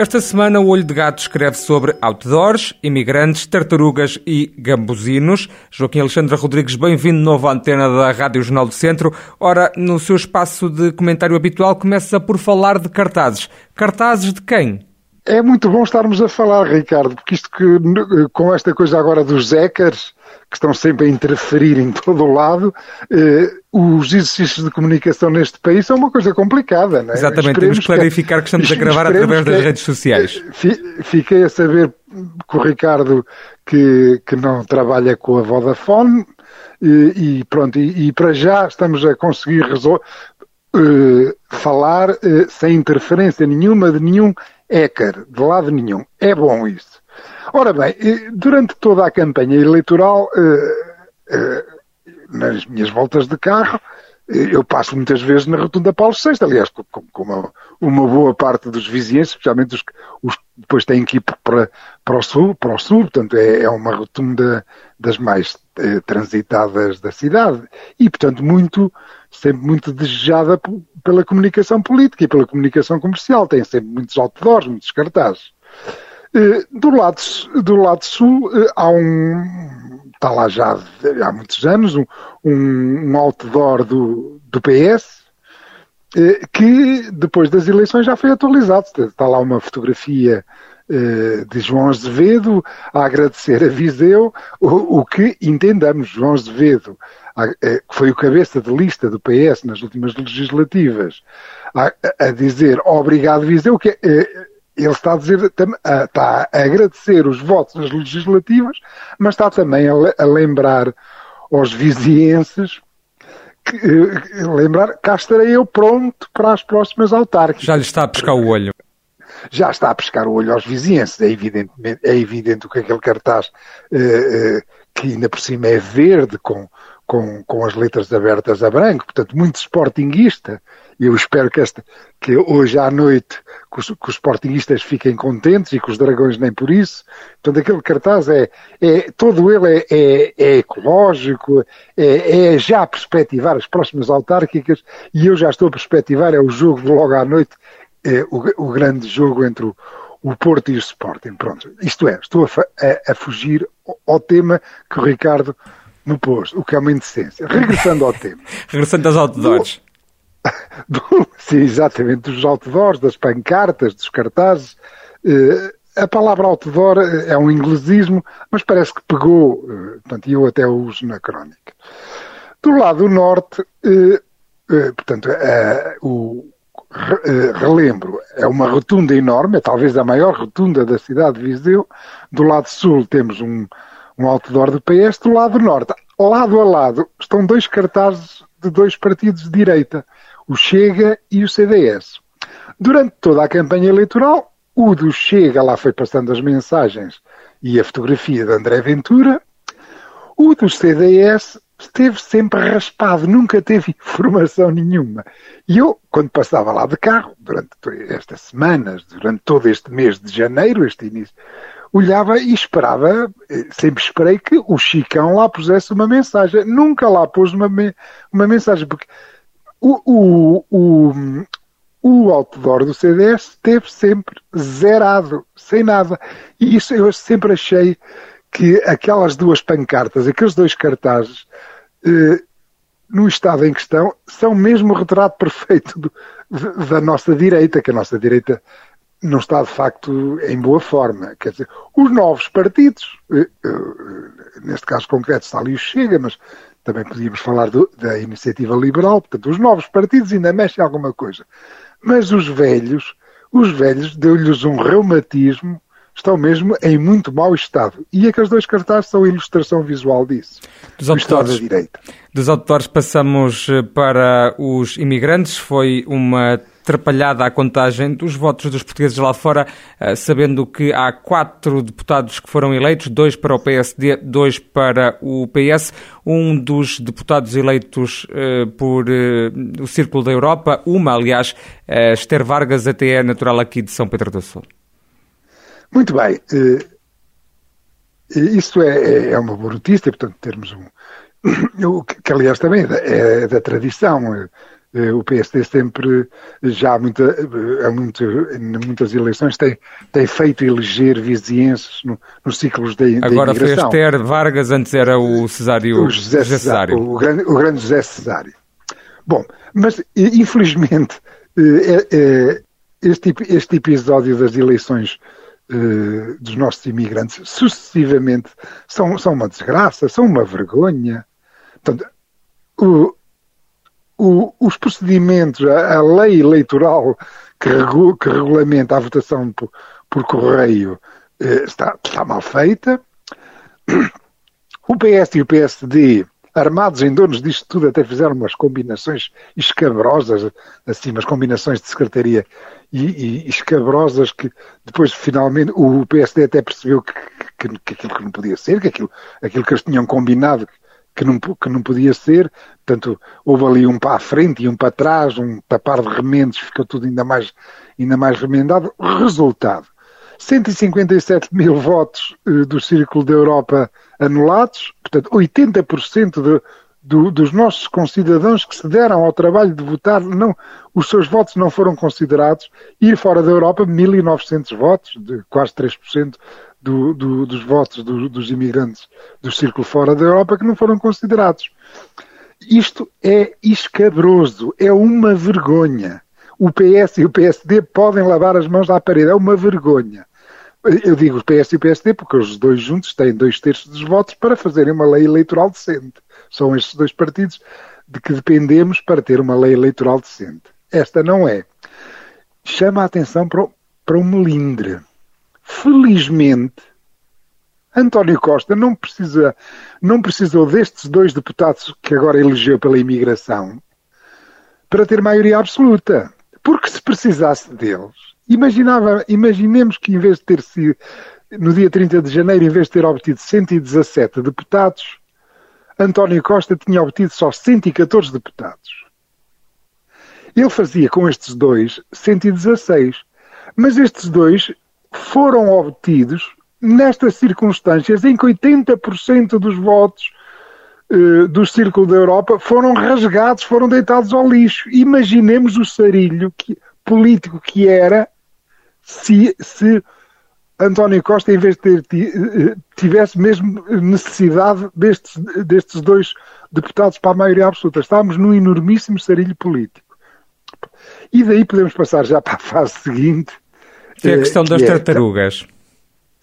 Esta semana o Olho de Gato escreve sobre outdoors, imigrantes, tartarugas e gambuzinos. Joaquim Alexandre Rodrigues, bem-vindo novo à antena da Rádio Jornal do Centro. Ora, no seu espaço de comentário habitual, começa por falar de cartazes. Cartazes de quem? É muito bom estarmos a falar, Ricardo, porque isto que com esta coisa agora dos hackers, que estão sempre a interferir em todo o lado, eh, os exercícios de comunicação neste país são uma coisa complicada, não é? Exatamente, esperemos temos que clarificar que, que estamos a gravar através das redes sociais. Eh, fiquei a saber com o Ricardo que, que não trabalha com a Vodafone e, e pronto, e, e, para já estamos a conseguir resolver, eh, falar eh, sem interferência nenhuma de nenhum hacker, de lado nenhum. É bom isso. Ora bem, durante toda a campanha eleitoral, eh, eh, nas minhas voltas de carro, eh, eu passo muitas vezes na Rotunda Paulo VI, aliás, com, com uma, uma, boa parte dos vizinhos, especialmente os, os que depois têm que ir para, para, o sul, para o sul, portanto é, é uma rotunda das mais eh, transitadas da cidade e, portanto, muito, sempre muito desejada pela comunicação política e pela comunicação comercial. Tem sempre muitos outdoors, muitos cartazes. Eh, do lado, do lado sul eh, há um, está lá já há muitos anos, um, um outdoor do, do PS, eh, que depois das eleições já foi atualizado. Está lá uma fotografia de João Azevedo a agradecer a Viseu o, o que entendamos. João Azevedo, que foi o cabeça de lista do PS nas últimas legislativas, a, a dizer obrigado Viseu, que é, ele está a dizer, está a agradecer os votos nas legislativas, mas está também a, lembrar aos vizienses que, eh, lembrar, cá estarei eu pronto para as próximas autárquicas. Já lhe está a pescar o olho. Já está a pescar o olho aos vizienses, é evidente, é evidente que aquele cartaz eh, eh, que ainda por cima é verde com, com, com as letras abertas a branco, portanto muito sportinguista, eu espero que, esta, que hoje à noite que os, que os sportinguistas fiquem contentes e que os dragões nem por isso. Portanto, aquele cartaz é, é todo ele é, é, é ecológico, é, é, já a perspectivar as próximas autárquicas. E eu já estou a perspectivar, é o jogo de logo à noite, é o, o grande jogo entre o, o Porto e o Sporting. Pronto, isto é, estou a, a, a fugir ao tema que o Ricardo me pôs, o que é uma indecência. Regressando ao tema. Regressando aos outdoors. do, sim, exatamente, dos outdoors, das pancartas, dos cartazes. Uh, a palavra outdoor é um inglesismo, mas parece que pegou, uh, portanto, eu até o uso na crónica. Do lado norte, uh, portanto, o relembro, é uma rotunda enorme, é talvez a maior rotunda da cidade de Viseu. Do lado sul temos um, um outdoor do PS, do lado norte, lado a lado, estão dois cartazes de dois partidos de direita o Chega e o CDS. Durante toda a campanha eleitoral, o do Chega lá foi passando as mensagens e a fotografia de André Ventura, o do CDS esteve sempre raspado, nunca teve informação nenhuma. E eu, quando passava lá de carro, durante estas semanas, durante todo este mês de janeiro, este início, olhava e esperava, eh, sempre esperei que o Chicão lá pusesse uma mensagem. Nunca lá pôs uma, uma mensagem, porque o, o, o, o outdoor do CDS esteve sempre zerado, sem nada. E isso eu sempre achei que aquelas duas pancartas, aqueles dois cartazes, no estado em questão, são mesmo o retrato perfeito do, da nossa direita, que a nossa direita não está de facto em boa forma. Quer dizer, os novos partidos, eh, eh, neste caso concreto está ali o Chega, mas também podíamos falar do, da iniciativa liberal, portanto, os novos partidos ainda mexem alguma coisa. Mas os velhos, os velhos, deu-lhes um reumatismo, estão mesmo em muito mau estado. E aqueles dois cartazes são a ilustração visual disso. Dos outdoors, direita. Dos outdoors passamos eh, para os imigrantes. Foi uma atrapalhada a contagem dos votos dos portugueses lá fora, sabendo que há quatro deputados que foram eleitos, dois para o PSD, dois para o PS. Um dos deputados eleitos por o Círculo da Europa, uma, aliás, Esther Vargas, até é natural aqui de São Pedro do Sul. Muito bem. Isso é, é uma boa notícia, portanto, termos um. que, aliás, também é da tradição. Eh, o PSD sempre, já há, muita, há muito, em muitas eleições, tem, tem feito eleger vizienses no, nos ciclos da. Agora foi Esther Vargas, antes era o Cesário. O José, José Cesário. O, grande, o grande José Cesário. Bom, mas infelizmente é, é, este, este episódio das eleições uh, dos nossos imigrantes sucessivamente são, são uma desgraça, são uma vergonha. Portanto, o, o, os procedimentos, a, a, lei eleitoral que, regu, que, regulamenta a votação por, por correio uh, está, está mal feita. O PS e o PSD armados em donos disto tudo, até fizeram umas combinações escabrosas, assim, umas combinações de secretaria e, e escabrosas que depois finalmente o PSD até percebeu que, que, que, aquilo que não podia ser, que aquilo, aquilo que eles tinham combinado que não, que não podia ser, portanto houve ali um para a frente e um para trás, um tapar de remendos, ficou tudo ainda mais, ainda mais remendado. Resultado, 157 mil votos uh, do Círculo da Europa anulados, portanto, 80% de, do, dos nossos concidadãos que se deram ao trabalho de votar, não, os seus votos não foram considerados. Ir fora da Europa, 1.900 votos, de quase 3% do, do, dos votos do, dos imigrantes do círculo fora da Europa que não foram considerados. Isto é escabroso, é uma vergonha. O PS e o PSD podem lavar as mãos à parede, é uma vergonha. Eu digo o PS e o PSD porque os dois juntos têm dois terços dos votos para fazerem uma lei eleitoral decente. São estes dois partidos de que dependemos para ter uma lei eleitoral decente. Esta não é. Chama a atenção para para o melindre. Felizmente, António Costa não, precisa, não precisou destes dois deputados que agora elegeu pela imigração para ter maioria absoluta. Porque se precisasse deles, Imaginava, imaginemos que em vez de ter sido, no dia 30 de janeiro, em vez de ter obtido 117 deputados, António Costa tinha obtido só 114 deputados. Ele fazia com estes dois 116. Mas estes dois foram obtidos nestas circunstâncias em que 80% dos votos uh, do Círculo da Europa foram rasgados, foram deitados ao lixo. Imaginemos o sarilho que, político que era se, se António Costa, em vez de ter, tivesse mesmo necessidade destes, destes dois deputados para a maioria absoluta. Estávamos num enormíssimo sarilho político. E daí podemos passar já para a fase seguinte. Que é a questão das que é tartarugas.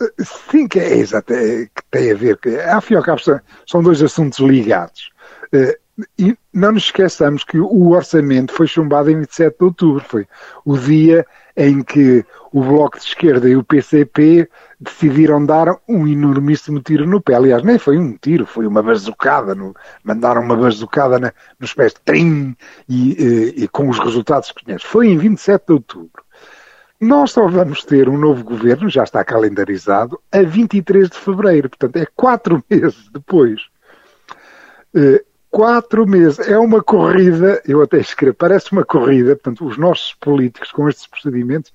É, sim, que é exato, é, que tem a ver, que, afinal cabo são, são dois assuntos ligados. Eh, e não nos esqueçamos que o orçamento foi chumbado em 27 de outubro, foi o dia em que o Bloco de Esquerda e o PCP decidiram dar um enormíssimo tiro no pé. Aliás, nem foi um tiro, foi uma bazucada. No, mandaram uma bazucada na, nos pés trim e, e, e, com os resultados que conhece. Foi em 27 de outubro. Nós só vamos ter um novo governo, já está calendarizado, a 23 de fevereiro. Portanto, é quatro meses depois. Uh, quatro meses. É uma corrida, eu até escrevo, parece uma corrida, portanto, os nossos políticos com estes procedimentos,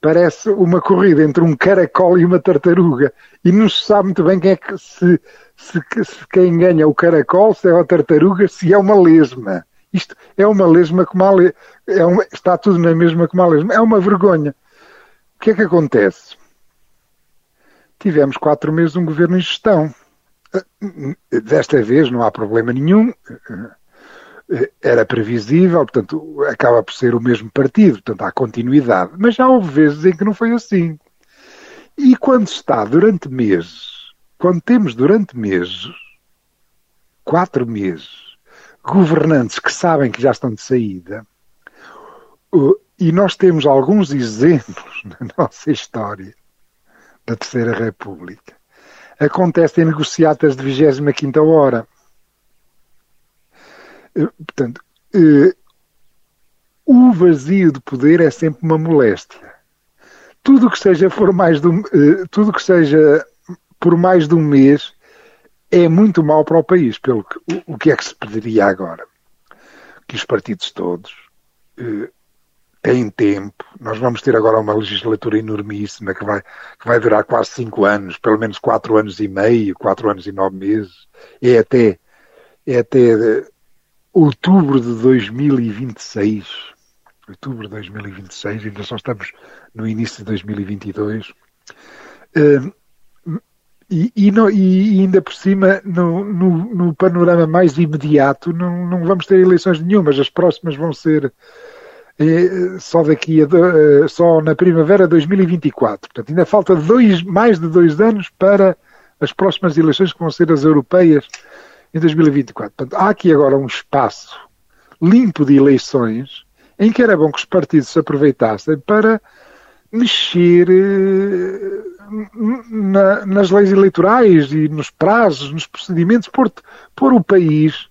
parece uma corrida entre um caracol e uma tartaruga. E não se sabe muito bem quem é que se, se, se quem ganha o caracol, se é a tartaruga, se é uma lesma. Isto é uma lesma como a lesma. É uma, está tudo na mesma como a lesma. É uma vergonha. O que é que acontece? Tivemos quatro meses um governo em gestão Desta vez não há problema nenhum, era previsível, portanto, acaba por ser o mesmo partido, portanto, há continuidade. Mas já houve vezes em que não foi assim. E quando está durante meses, quando temos durante meses, quatro meses, governantes que sabem que já estão de saída, e nós temos alguns exemplos na nossa história da Terceira República, acontece em negociatas de 25 hora. Eh, portanto, eh, o vazio de poder é sempre uma moléstia. Tudo que seja por mais de um, uh, tudo que seja por mais de um mês é muito mal para o país. Pelo que, o, o que é que se pediria agora? Que os partidos todos uh, têm tempo. Nós vamos ter agora uma legislatura enormíssima que vai, que vai durar quase cinco anos, pelo menos quatro anos e meio, quatro anos e nove meses. É até, é até outubro de 2026. Outubro de 2026, ainda só estamos no início de 2022. Uh, e, e, no, e, ainda por cima, no, no, no, panorama mais imediato, não, não vamos ter eleições nenhumas. As próximas vão ser eh, só daqui a eh, só na primavera de 2024. Portanto, ainda falta dois, mais de dois anos para as próximas eleições que vão ser as europeias em 2024. Portanto, há aqui agora um espaço limpo de eleições em que era bom que os partidos se aproveitassem para mexer eh, na, nas leis eleitorais e nos prazos, nos procedimentos, pôr, pôr o país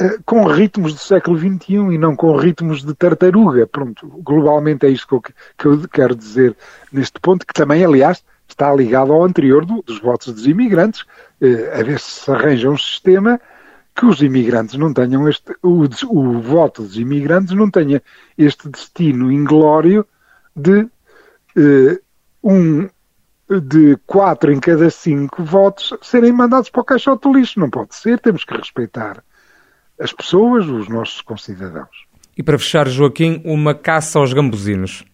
uh, com ritmos do século XXI e não com ritmos de tartaruga. Pronto, globalmente é isto que eu, que eu quero dizer neste ponto, que também, aliás, está ligado ao anterior do, dos votos dos imigrantes, eh, a ver se se arranja um sistema que os imigrantes não tenham este, o, o voto dos imigrantes não tenha este destino inglório de eh, um de quatro em cada cinco votos serem mandados para o caixote do lixo. Não pode ser, temos que respeitar as pessoas, os nossos concidadãos. E para fechar, Joaquim, uma caça aos gambuzinos.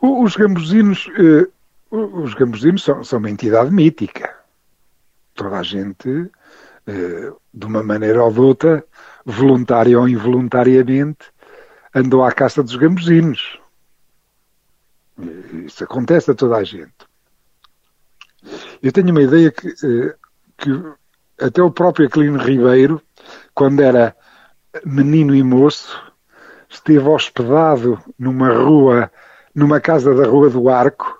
Os gambuzinos, eh, os gambuzinos são, são uma entidade mítica. Toda a gente, eh, de uma maneira ou de outra, voluntária ou involuntariamente, andou à caça dos gambuzinos. Isso acontece a toda a gente. Eu tenho uma ideia que, eh, que até o próprio Aquilino Ribeiro, quando era menino e moço, esteve hospedado numa rua, numa casa da Rua do Arco,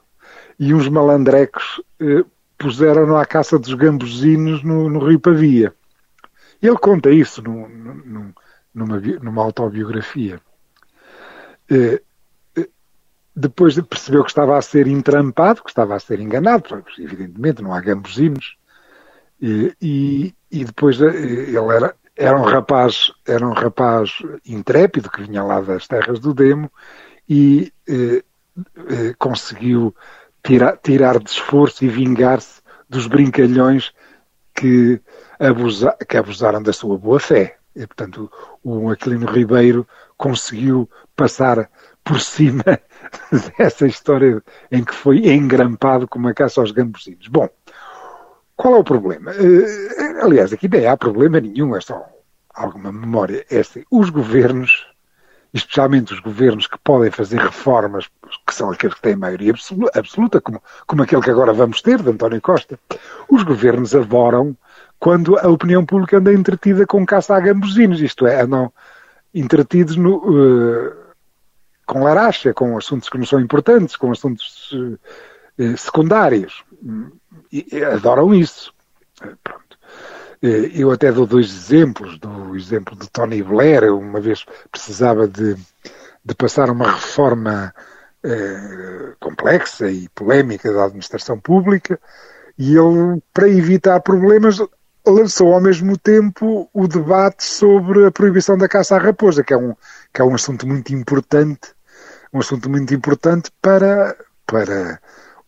e uns malandrecos eh, puseram-no à caça dos gambuzinos no, no, Rio Pavia. Ele conta isso no, no, numa, numa, autobiografia. Eh, eh, depois percebeu que estava a ser entrampado, que estava a ser enganado, evidentemente não há gambuzinos, e, e, e depois eh, ele era, era um rapaz, era um rapaz intrépido que vinha lá das terras do Demo e eh, eh, conseguiu tirar, tirar de esforço e vingar-se dos brincalhões que, abusa, que abusaram da sua boa fé. E, portanto, o Aquilino Ribeiro conseguiu passar por cima dessa história em que foi engrampado com uma caça aos gambuzinos. Bom, qual é o problema? Uh, aliás, aqui nem há problema nenhum, é só alguma memória. É assim, os governos, especialmente os governos que podem fazer reformas, que são aqueles que têm maioria absoluta, como, como aquele que agora vamos ter, de António Costa, os governos adoram quando a opinião pública anda entretida com caça a gambuzinos, isto é, andam entretidos no, uh, com laracha, com assuntos que não são importantes, com assuntos uh, secundários e adoram isso. Pronto. Eu até dou dois exemplos. Do exemplo de Tony Blair, uma vez precisava de, de passar uma reforma eh, complexa e polémica da administração pública e ele, para evitar problemas, lançou ao mesmo tempo o debate sobre a proibição da caça à raposa, que é um, que é um assunto muito importante, um assunto muito importante para, para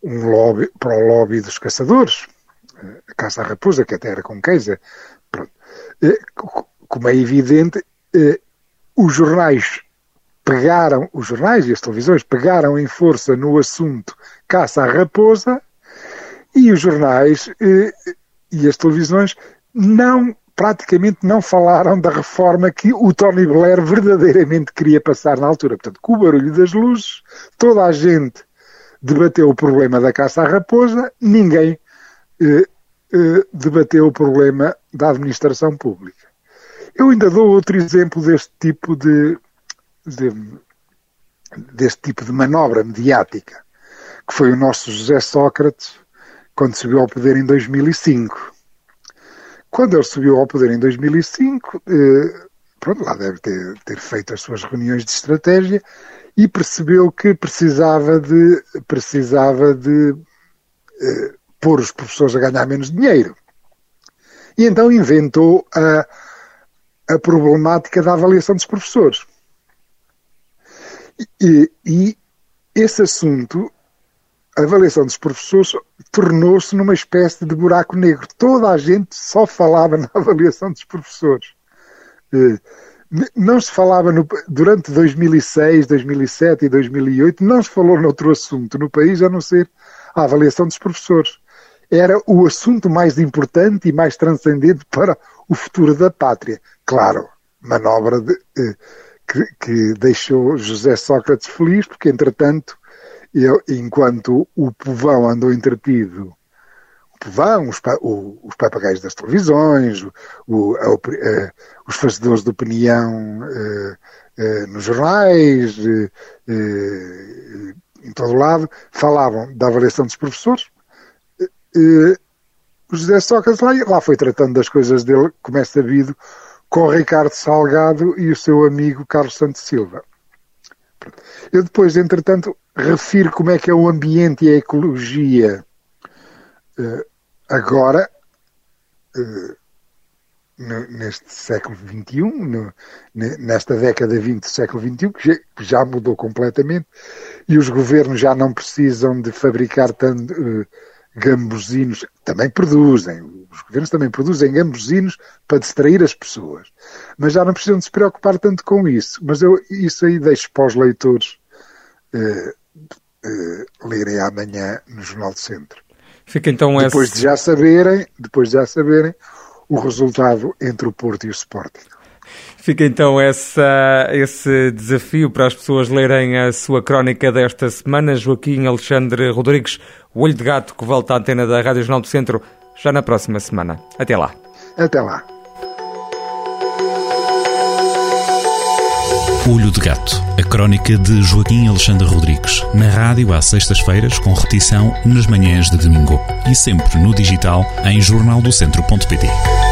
um lobby, para o lobby dos caçadores, caça à raposa, que até era com queijo. Eh, como é evidente, eh, os jornais pegaram, os jornais e as televisões pegaram em força no assunto caça à raposa e os jornais eh, e as televisões não praticamente não falaram da reforma que o Tony Blair verdadeiramente queria passar na altura. Portanto, com o barulho das luzes, toda a gente debateu o problema da caça à raposa, ninguém debateu o problema da administração pública. Eu ainda dou outro exemplo deste tipo de, de deste tipo de manobra mediática, que foi o nosso José Sócrates quando subiu ao poder em 2005. Quando ele subiu ao poder em 2005, eh, pronto, lá deve ter, ter feito as suas reuniões de estratégia e percebeu que precisava de, precisava de eh, pôr os professores a ganhar menos dinheiro. E então inventou a, a problemática da avaliação dos professores. E, e esse assunto, a avaliação dos professores, tornou-se numa espécie de buraco negro. Toda a gente só falava na avaliação dos professores. Não se falava no, durante 2006, 2007 e 2008, não se falou noutro assunto no país a não ser a avaliação dos professores. Era o assunto mais importante e mais transcendente para o futuro da pátria. Claro, manobra de, eh, que, que, deixou José Sócrates feliz, porque entretanto, eu, enquanto o povão andou entretido povão, os, os papagaios das televisões, o, a, a, eh, os fazedores de opinião uh, nos jornais, em todo lado, falavam da avaliação dos professores. O José Sócrates lá, lá foi tratando das coisas dele, como é sabido, com Ricardo Salgado e o seu amigo Carlos Santos Silva. Eu depois, entretanto, refiro como é que é o ambiente e a ecologia agora, uh, no, neste século XXI, no, nesta década 20 do século XXI, que já, que já, mudou completamente, e os governos já não precisam de fabricar tanto uh, gambuzinos, também produzem, os governos também produzem gambuzinos para distrair as pessoas, mas já não precisam de se preocupar tanto com isso. Mas eu isso aí deixo para os leitores uh, uh, lerem amanhã no Jornal do Centro. Fica então depois esse... de já saberem, depois de já saberem o resultado entre o Porto e o Sporting. Fica então essa, esse desafio para as pessoas lerem a sua crónica desta semana. Joaquim Alexandre Rodrigues, o Olho de Gato, que volta à antena da Rádio Jornal do Centro já na próxima semana. Até lá. Até lá. Olho de Gato, a crónica de Joaquim Alexandre Rodrigues, na rádio às sextas-feiras, com repetição nas manhãs de domingo e sempre no digital em jornaldocentro.pt.